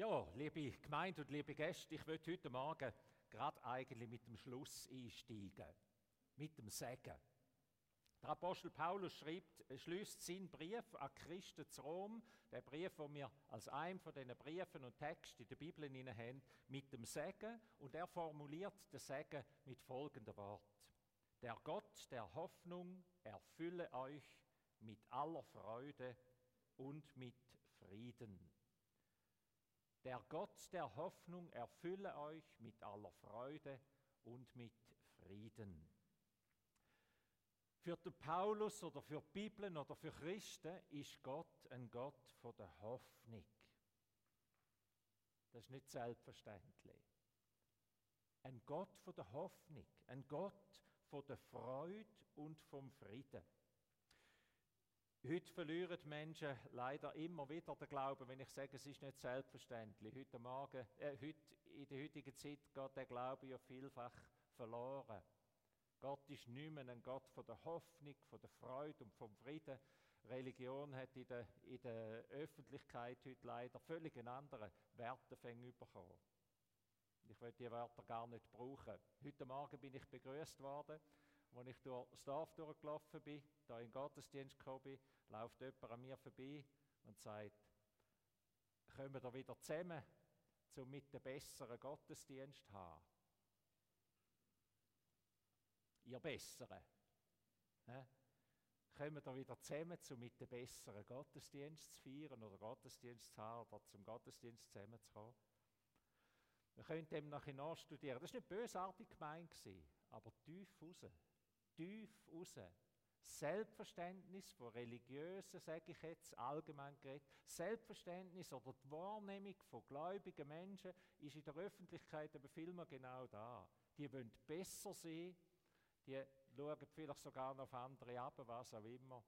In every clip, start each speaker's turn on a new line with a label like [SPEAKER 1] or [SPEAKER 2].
[SPEAKER 1] Ja, liebe Gemeinde und liebe Gäste, ich möchte heute Morgen gerade eigentlich mit dem Schluss einsteigen, mit dem Segen. Der Apostel Paulus schreibt, schließt seinen Brief an Christen zu Rom, der Brief, den wir als einen von diesen Briefen und Texten in der Bibel haben, mit dem Segen und er formuliert den Segen mit folgendem Wort. Der Gott der Hoffnung erfülle euch mit aller Freude und mit Frieden der Gott der Hoffnung erfülle euch mit aller Freude und mit Frieden. Für den Paulus oder für die Bibel oder für Christen ist Gott ein Gott von der Hoffnung. Das ist nicht selbstverständlich. Ein Gott von der Hoffnung, ein Gott von der Freude und vom Frieden. Heute verlieren die Menschen leider immer wieder den Glauben, wenn ich sage, es ist nicht selbstverständlich. Heute Morgen, äh, heute, in der heutigen Zeit geht der Glaube ja vielfach verloren. Gott ist nicht mehr ein Gott von der Hoffnung, von der Freude und vom Frieden. Religion hat in der, in der Öffentlichkeit heute leider völlig einen anderen Wertefäng bekommen. Ich will die Wörter gar nicht brauchen. Heute Morgen bin ich begrüßt worden als ich durch das Dorf durchgelaufen bin, da in den Gottesdienst gekommen bin, läuft jemand an mir vorbei und sagt, können wir da wieder zusammen, um mit dem besseren Gottesdienst zu haben? Ihr Besseren. He? Kommen wir da wieder zusammen, um mit dem besseren Gottesdienst zu feiern oder Gottesdienst zu haben oder zum Gottesdienst zusammenzukommen? Wir können dem nachher nachstudieren. Das war nicht bösartig gemeint, aber tief raus tief raus. Selbstverständnis von religiösen, sage ich jetzt, allgemein geredet, Selbstverständnis oder die Wahrnehmung von gläubigen Menschen ist in der Öffentlichkeit aber vielmehr genau da. Die wollen besser sein, die schauen vielleicht sogar noch auf andere ab, was auch immer.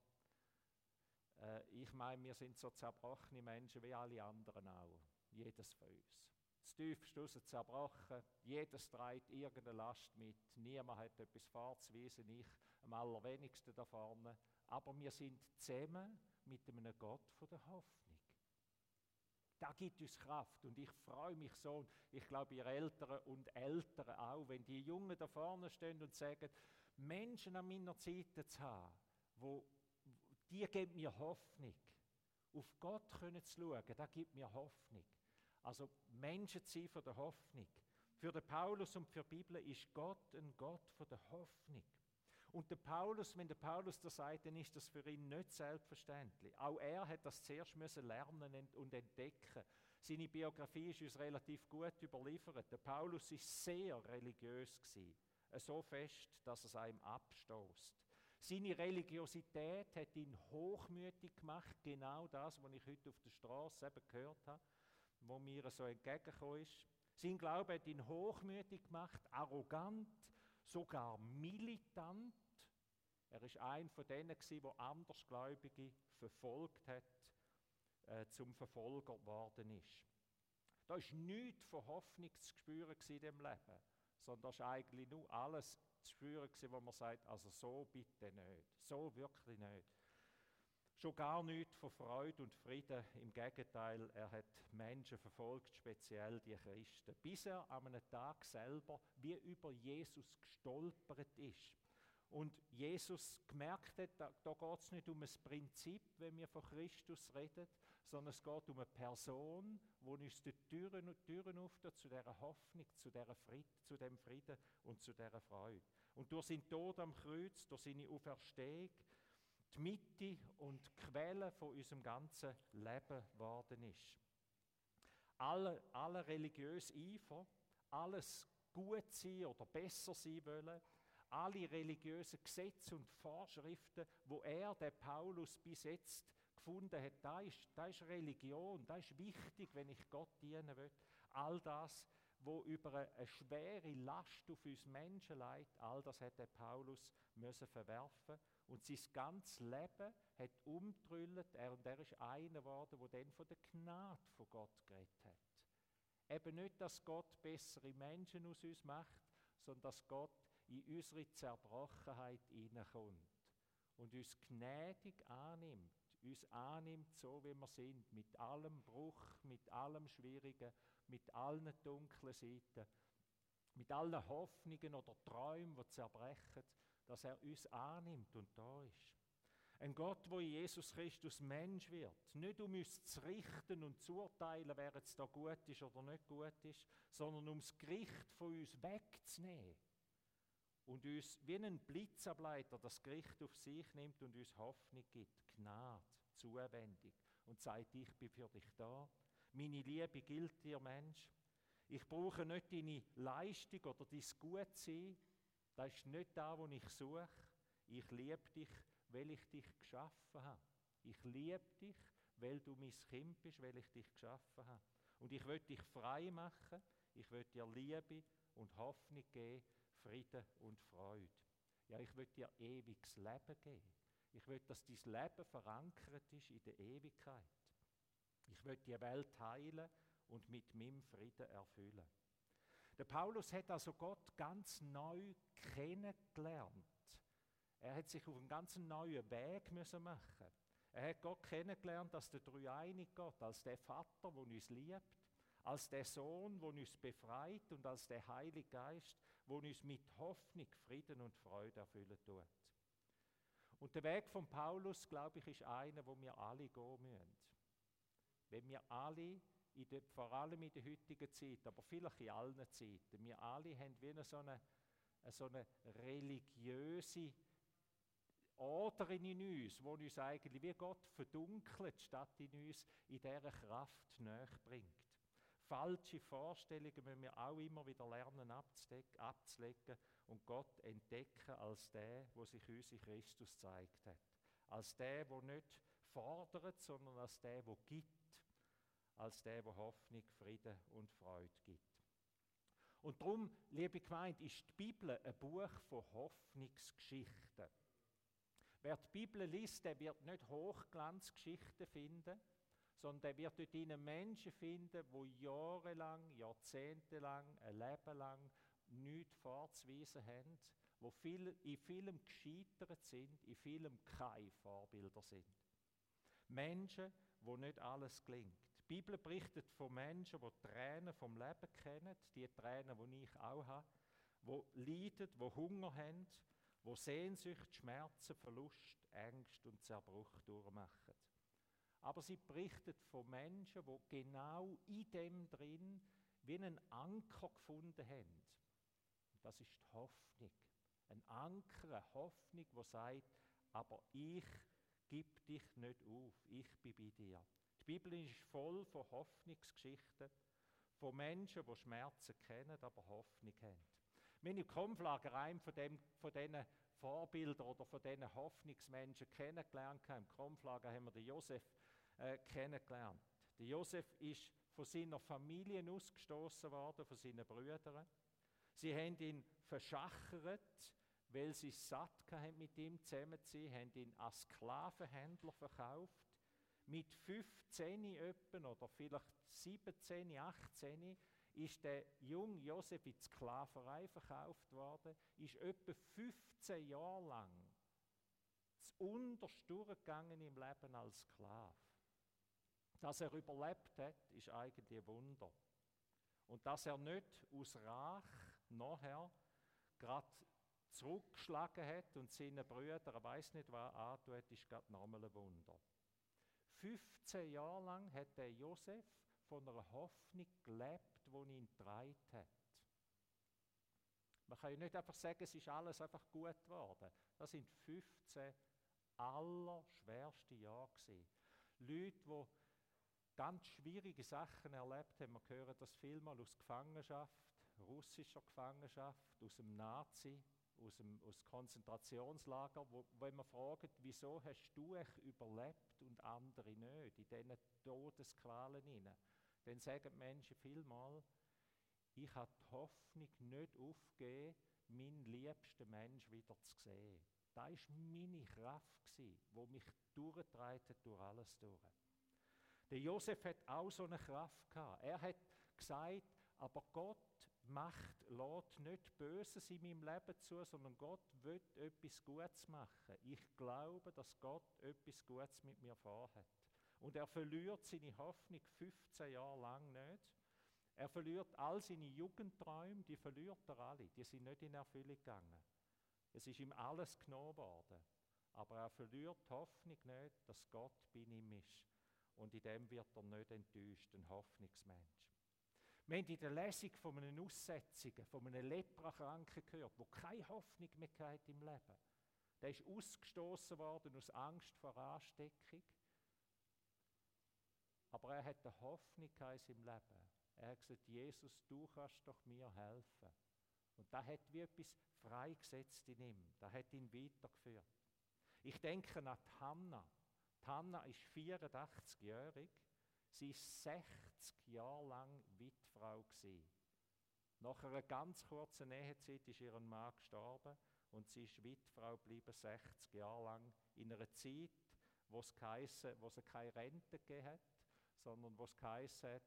[SPEAKER 1] Äh, ich meine, wir sind so zerbrochene Menschen wie alle anderen auch, jedes von uns das tiefste raus zerbrochen. Jedes trägt irgendeine Last mit. Niemand hat etwas vorzuweisen, ich am allerwenigsten da vorne. Aber wir sind zusammen mit einem Gott von der Hoffnung. Da gibt uns Kraft und ich freue mich so. Und ich glaube, ihr Eltern und Eltern auch, wenn die Jungen da vorne stehen und sagen, Menschen an meiner Seite zu haben, wo, die geben mir Hoffnung. Auf Gott können zu schauen, das gibt mir Hoffnung. Also Menschen zu sein von der Hoffnung. Für den Paulus und für die Bibel ist Gott ein Gott von der Hoffnung. Und der Paulus, wenn der Paulus das sagt, dann ist das für ihn nicht selbstverständlich. Auch er hat das zuerst müssen lernen und entdecken. Seine Biografie ist uns relativ gut überliefert. Der Paulus ist sehr religiös so fest, dass es einem abstoßt. Seine Religiosität hat ihn hochmütig gemacht, genau das, was ich heute auf der Straße eben gehört habe wo mir so entgegengekommen ist. Sein Glaube hat ihn hochmütig gemacht, arrogant, sogar militant. Er ist ein von denen, der Andersgläubige verfolgt hat, äh, zum Verfolger geworden ist. Da ist nichts von Hoffnung zu spüren in diesem Leben, sondern da ist eigentlich nur alles zu spüren, wo man sagt, also so bitte nicht, so wirklich nicht. Schon gar nichts von Freude und Frieden. Im Gegenteil, er hat Menschen verfolgt, speziell die Christen, bis er an einem Tag selber wie über Jesus gestolpert ist. Und Jesus gemerkt hat, da, da geht es nicht um ein Prinzip, wenn wir von Christus reden, sondern es geht um eine Person, die uns die Türen Türen öffnet zu dieser Hoffnung, zu, dieser Fried, zu dem Frieden und zu dieser Freude. Und durch seinen Tod am Kreuz, durch seine Auferstehung, die Mitte und die Quelle von unserem ganzen Leben geworden ist. Alle, alle religiös Eifer, alles gut sein oder besser sein wollen, alle religiösen Gesetze und Vorschriften, wo er, der Paulus, bis jetzt gefunden hat, da ist, ist Religion, da ist wichtig, wenn ich Gott dienen will. All das, wo über eine schwere Last auf uns Menschen leidet, all das hat der Paulus müssen verwerfen und sein ganzes Leben hat umtrüllt. Er, und er ist einer geworden, der dann von der Gnade von Gott geredet hat. Eben nicht, dass Gott bessere Menschen aus uns macht, sondern dass Gott in unsere Zerbrochenheit hineinkommt und uns gnädig annimmt, uns annimmt, so wie wir sind, mit allem Bruch, mit allem Schwierigen, mit allen dunklen Seiten, mit allen Hoffnungen oder Träumen, die zerbrechen, dass er uns annimmt und da ist. Ein Gott, wo in Jesus Christus Mensch wird. Nicht um uns zu richten und zu urteilen, wer jetzt da gut ist oder nicht gut ist, sondern um das Gericht von uns wegzunehmen. Und uns wie ein Blitzableiter das Gericht auf sich nimmt und uns Hoffnung gibt, Gnade, Zuwendung und sagt, ich bin für dich da. Meine Liebe gilt dir, Mensch. Ich brauche nicht deine Leistung oder dein Gutsein. Das ist nicht da, wo ich suche. Ich liebe dich weil ich dich geschaffen habe. Ich liebe dich, weil du mein Kind bist, weil ich dich geschaffen habe. Und ich will dich frei machen, ich will dir Liebe und Hoffnung geben, Frieden und Freude. Ja, ich will dir ewiges Leben geben. Ich will, dass dein Leben verankert ist in der Ewigkeit. Ich will die Welt heilen und mit meinem Frieden erfüllen. Der Paulus hat also Gott ganz neu kennengelernt. Er hat sich auf einen ganz neuen Weg müssen machen. Er hat Gott kennengelernt als der dreieinige Gott, als der Vater, der uns liebt, als der Sohn, der uns befreit und als der Heilige Geist, der uns mit Hoffnung, Frieden und Freude erfüllen tut. Und der Weg von Paulus, glaube ich, ist einer, wo wir alle gehen müssen. Wenn wir alle, in der, vor allem in der heutigen Zeit, aber vielleicht in allen Zeiten, wir alle haben wie so eine, so eine religiöse oder in uns, wo uns eigentlich wie Gott verdunkelt, statt in uns in dieser Kraft näher bringt. Falsche Vorstellungen müssen wir auch immer wieder lernen abzulegen und Gott entdecken als der, wo sich uns in Christus gezeigt hat. Als der, wo nicht fordert, sondern als der, wo gibt. Als der, wo Hoffnung, Frieden und Freude gibt. Und darum, liebe Gemeinde, ist die Bibel ein Buch von Hoffnungsgeschichten. Wer die Bibel liest, der wird nicht Hochglanzgeschichten finden, sondern der wird dort ihnen Menschen finden, die jahrelang, jahrzehntelang, ein Leben lang nichts vorzuweisen haben, die viel, in vielem gescheitert sind, in vielem keine Vorbilder sind. Menschen, wo nicht alles gelingt. Die Bibel berichtet von Menschen, die Tränen vom Leben kennen, die Tränen, die ich auch habe, die leiden, die Hunger haben, wo Sehnsucht, Schmerzen, Verlust, Ängste und Zerbruch durchmachen. Aber sie berichtet von Menschen, die genau in dem drin wie einen Anker gefunden haben. Das ist die Hoffnung. Ein Anker, eine Hoffnung, die sagt, aber ich gib dich nicht auf, ich bin bei dir. Die Bibel ist voll von Hoffnungsgeschichten, von Menschen, die Schmerzen kennen, aber Hoffnung haben. Haben im Konflager einen von, dem, von diesen Vorbildern oder von diesen Hoffnungsmenschen kennengelernt. Im Konflager haben wir den Josef äh, kennengelernt. Der Josef ist von seiner Familie ausgestoßen worden, von seinen Brüdern. Sie haben ihn verschachert, weil sie satt hatten, mit ihm zusammen zu sein, haben ihn als Sklavenhändler verkauft. Mit 15 öppen oder vielleicht 17, 18 ist der junge Josef in die Sklaverei verkauft worden, ist etwa 15 Jahre lang das unterst durchgegangen im Leben als Sklave. Dass er überlebt hat, ist eigentlich ein Wunder. Und dass er nicht aus Rach nachher gerade zurückgeschlagen hat und seinen Brüdern, er weiß nicht, was antut, ist gerade nochmal ein Wunder. 15 Jahre lang hat der Josef von einer Hoffnung gelebt, die ihn getragen hat. Man kann ja nicht einfach sagen, es ist alles einfach gut geworden. Das sind 15 allerschwerste Jahre gewesen. Leute, die ganz schwierige Sachen erlebt haben. Wir hören das vielmal aus Gefangenschaft, russischer Gefangenschaft, aus dem Nazi, aus dem aus Konzentrationslager, wo, wenn man fragt, wieso hast du es überlebt andere nicht, in diesen Todesqualen hinein dann sagen die Menschen vielmal, ich habe die Hoffnung nicht aufgegeben, meinen liebsten Mensch wieder zu sehen. Das war meine Kraft, die mich durchgetragen hat durch alles durch. Der Josef hat auch so eine Kraft gehabt. Er hat gesagt, aber Gott macht, lädt nicht Böses in meinem Leben zu, sondern Gott will etwas Gutes machen. Ich glaube, dass Gott etwas Gutes mit mir vorhat. Und er verliert seine Hoffnung 15 Jahre lang nicht. Er verliert all seine Jugendträume, die verliert er alle, die sind nicht in Erfüllung gegangen. Es ist ihm alles genommen worden. Aber er verliert die Hoffnung nicht, dass Gott bei ihm ist. Und in dem wird er nicht enttäuscht, ein Hoffnungsmensch. Wir haben in der Lesung von einem Aussätzigen, von einem Leprakranken gehört, wo keine Hoffnung mehr hat im Leben. Der ist ausgestoßen worden aus Angst vor Ansteckung. Aber er hat eine Hoffnung in seinem Leben. Er hat gesagt, Jesus, du kannst doch mir helfen. Und da hat wie etwas freigesetzt in ihm. Da hat ihn weitergeführt. Ich denke an die Hanna. Die Hanna ist 84-jährig. Sie war 60 Jahre lang Witfrau. Gewesen. Nach einer ganz kurzen Ehezeit ist ihr Mann gestorben und sie ist Witfrau geblieben, 60 Jahre lang, in einer Zeit, wo es, geheissen, wo es keine Rente gegeben hat, sondern wo es geheißen hat,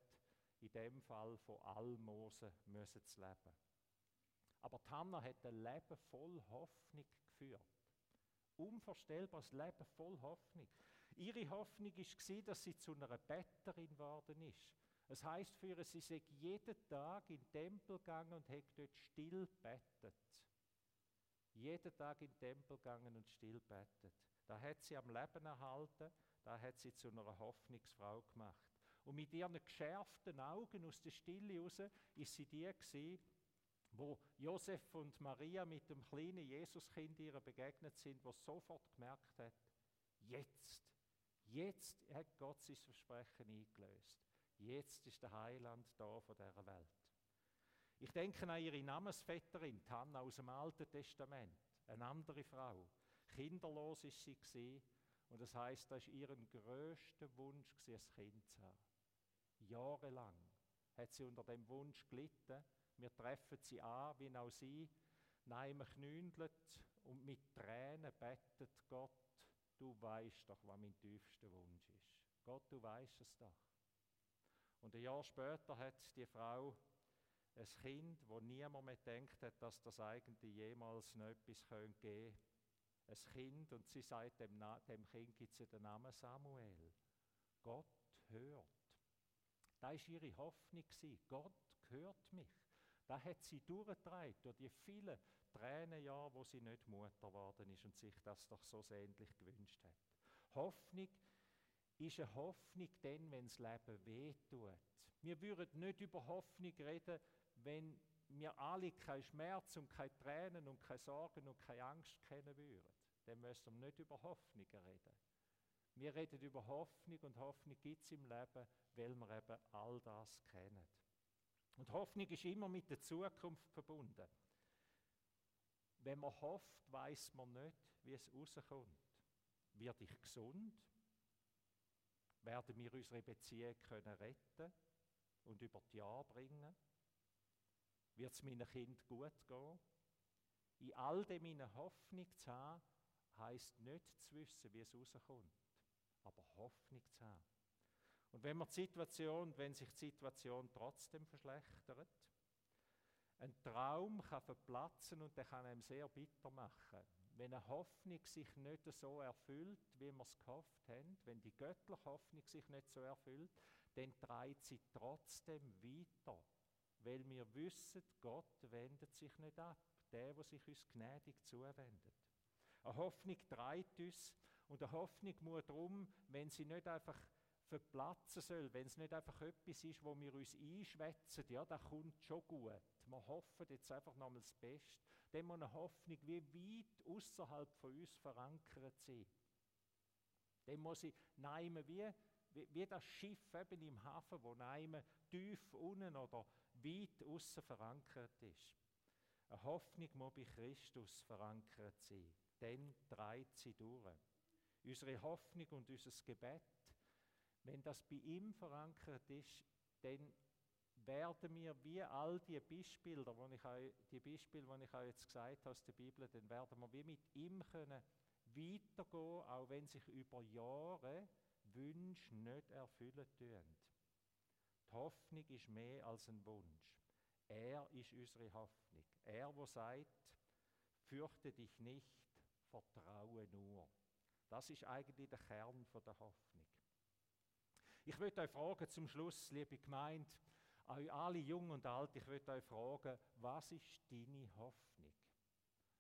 [SPEAKER 1] in dem Fall von Almosen müssen zu leben. Aber Tanner hat ein Leben voll Hoffnung geführt. Unvorstellbares Leben voll Hoffnung. Ihre Hoffnung war, dass sie zu einer Betterin geworden ist. Es heißt für sie, sie sei jeden Tag in den Tempel gegangen und hat dort still bettet. Jeden Tag in den Tempel gegangen und still bettet. Da hat sie am Leben erhalten, da hat sie zu einer Hoffnungsfrau gemacht. Und mit ihren geschärften Augen aus der Stille raus ist sie die gewesen, wo Josef und Maria mit dem kleinen Jesuskind ihr begegnet sind, wo sofort gemerkt hat, jetzt, jetzt hat Gott sein Versprechen eingelöst. Jetzt ist der Heiland da von dieser Welt. Ich denke an ihre Namensvetterin, Hannah aus dem Alten Testament, eine andere Frau. Kinderlos ist sie gewesen, und das heißt, das war ihr größter Wunsch, ein Kind zu haben. Jahrelang hat sie unter dem Wunsch gelitten. Wir treffen sie an, wie auch sie, nein, knündelt und mit Tränen bettet Gott, du weißt doch, was mein tiefster Wunsch ist. Gott, du weißt es doch. Und ein Jahr später hat die Frau ein Kind, wo niemand mehr denkt hat, dass das eigentlich jemals noch etwas geben könnte. Ein Kind, und sie sagt dem, dem Kind gibt es den Namen Samuel. Gott hört. Da war ihre Hoffnung. Gott hört mich. Da hat sie durchgetragen durch die vielen Tränenjahre, wo sie nicht Mutter geworden ist und sich das doch so sehnlich gewünscht hat. Hoffnung ist eine Hoffnung dann, wenn das Leben wehtut. Wir würden nicht über Hoffnung reden, wenn wir alle keinen Schmerz und keine Tränen und keine Sorgen und keine Angst kennen würden. Dann müssen wir nicht über Hoffnung reden. Wir reden über Hoffnung und Hoffnung gibt es im Leben, weil wir eben all das kennen. Und Hoffnung ist immer mit der Zukunft verbunden. Wenn man hofft, weiß man nicht, wie es rauskommt. Werde ich gesund? Werden wir unsere Beziehung können retten und über die Jahre bringen? Wird es meinem Kind gut gehen? In all dem eine Hoffnung zu haben, heisst nicht zu wissen, wie es rauskommt aber Hoffnung zu haben. Und wenn man die Situation, wenn sich die Situation trotzdem verschlechtert, ein Traum kann verplatzen und der kann einem sehr bitter machen. Wenn eine Hoffnung sich nicht so erfüllt, wie wir es gehofft haben, wenn die göttliche Hoffnung sich nicht so erfüllt, dann treibt sie trotzdem weiter, weil wir wissen, Gott wendet sich nicht ab, der, der sich uns gnädig zuwendet. Eine Hoffnung treibt uns und eine Hoffnung muss darum, wenn sie nicht einfach verplatzen soll, wenn es nicht einfach etwas ist, wo wir uns einschwätzen, ja, das kommt schon gut. Wir hoffen jetzt einfach nochmal das Beste. Dann muss eine Hoffnung wie weit außerhalb von uns verankert sein. Dann muss sie nehmen wie, wie, wie das Schiff eben im Hafen, wo nehmen tief unten oder weit außen verankert ist. Eine Hoffnung muss bei Christus verankert sein. Dann treibt sie durch unsere Hoffnung und unser Gebet, wenn das bei ihm verankert ist, dann werden wir wie all die Beispiele, die ich euch, Beispiele, die ich euch jetzt gesagt habe aus der Bibel, dann werden wir wie mit ihm können weitergehen, auch wenn sich über Jahre Wünsche nicht erfüllen tun. Die Hoffnung ist mehr als ein Wunsch. Er ist unsere Hoffnung. Er, wo sagt, fürchte dich nicht, vertraue nur. Das ist eigentlich der Kern der Hoffnung. Ich würde euch fragen zum Schluss, liebe Gemeinde, euch alle jung und alt, ich würde euch fragen, was ist deine Hoffnung?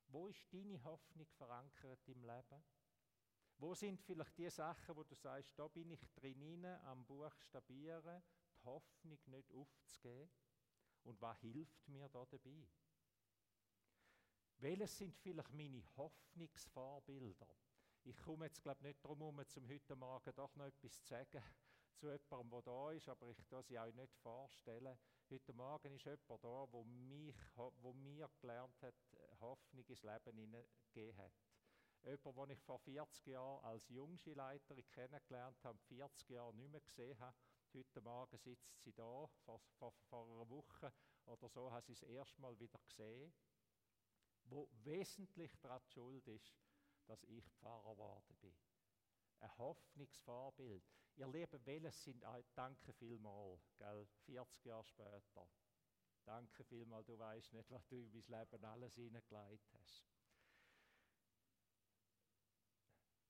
[SPEAKER 1] Wo ist deine Hoffnung verankert im Leben? Wo sind vielleicht die Sachen, wo du sagst, da bin ich drin am Buchstabieren, die Hoffnung nicht aufzugeben? Und was hilft mir da dabei? Welches sind vielleicht meine Hoffnungsvorbilder? Ich komme jetzt, glaube nicht darum herum, zum heute Morgen doch noch etwas zu sagen zu jemandem, der da ist, aber ich kann sie euch nicht vorstellen. Heute Morgen ist jemand da, wo, mich, wo mir gelernt hat, Hoffnung ins Leben hineingegeben hat. Jemand, den ich vor 40 Jahren als Jungskileiter kennengelernt habe, 40 Jahre nicht mehr gesehen habe. Heute Morgen sitzt sie da, vor, vor, vor einer Woche oder so, habe sie das erste Mal wieder gesehen. Wo wesentlich daran schuld ist, dass ich Pfarrer geworden bin. Ein Hoffnungsvorbild. Ihr Lieben, welches sind, danke vielmal, gell, 40 Jahre später. Danke vielmal, du weißt nicht, was du in mein Leben alles hineingelegt hast.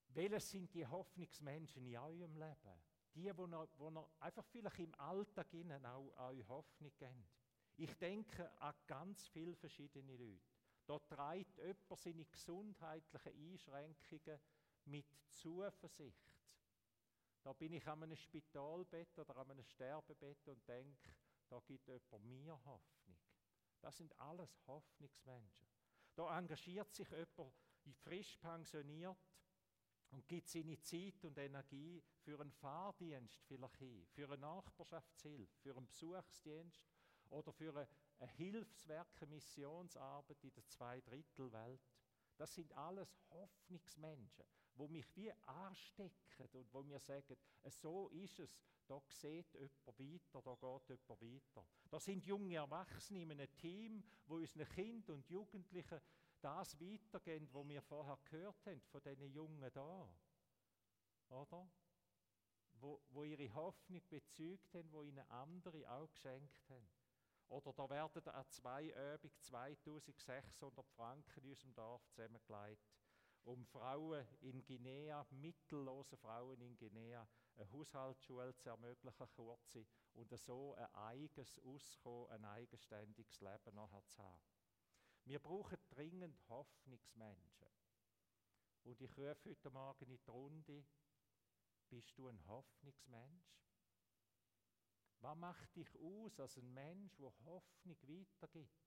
[SPEAKER 1] Welches sind die Hoffnungsmenschen in eurem Leben? Die, wo noch, wo noch einfach vielleicht im Alltag innen auch eure Hoffnung geben. Ich denke an ganz viele verschiedene Leute. Da treibt jemand seine gesundheitlichen Einschränkungen mit Zuversicht. Da bin ich an einem Spitalbett oder an einem Sterbebett und denke, da gibt jemand mir Hoffnung. Das sind alles Hoffnungsmenschen. Da engagiert sich jemand frisch pensioniert und gibt seine Zeit und Energie für einen Fahrdienst vielleicht hin, für eine Nachbarschaftshilfe, für einen Besuchsdienst oder für eine, eine Hilfswerk, eine Missionsarbeit in der Zweidrittelwelt. Das sind alles Hoffnungsmenschen, wo mich wie anstecken und wo mir sagen, so ist es, da sieht jemand weiter, da geht jemand weiter. Da sind junge Erwachsene in einem Team, wo unseren Kindern und Jugendlichen das weitergehen, wo wir vorher gehört haben, von diesen Jungen da. Oder? Wo, wo ihre Hoffnung bezeugt haben, wo ihnen andere auch geschenkt haben. Oder da werden an zwei Übungen 2600 Franken in unserem Dorf zusammengelegt, um Frauen in Guinea, mittellose Frauen in Guinea, eine Haushaltsschule zu ermöglichen, kurze, und so ein eigenes Auskommen, ein eigenständiges Leben nachher zu haben. Wir brauchen dringend Hoffnungsmenschen. Und ich rufe heute Morgen in die Runde, bist du ein Hoffnungsmensch? Was macht dich aus als ein Mensch, der Hoffnung weitergibt?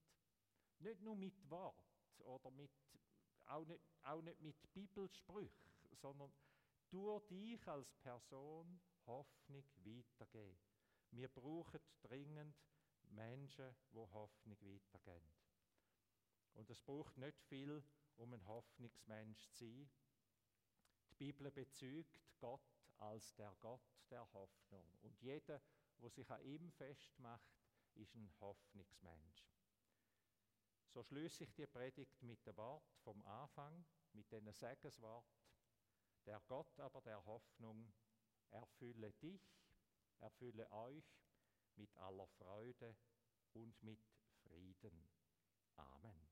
[SPEAKER 1] Nicht nur mit Wort oder mit, auch, nicht, auch nicht mit Bibelsprüchen, sondern durch dich als Person Hoffnung weitergeben. Wir brauchen dringend Menschen, die Hoffnung weitergeben. Und es braucht nicht viel, um ein Hoffnungsmensch zu sein. Die Bibel bezeugt Gott als der Gott der Hoffnung. Und jeder, der sich an ihm festmacht, ist ein Hoffnungsmensch. So schließe ich die Predigt mit dem Wort vom Anfang, mit diesen Segenswort. Der Gott aber der Hoffnung erfülle dich, erfülle euch mit aller Freude und mit Frieden. Amen.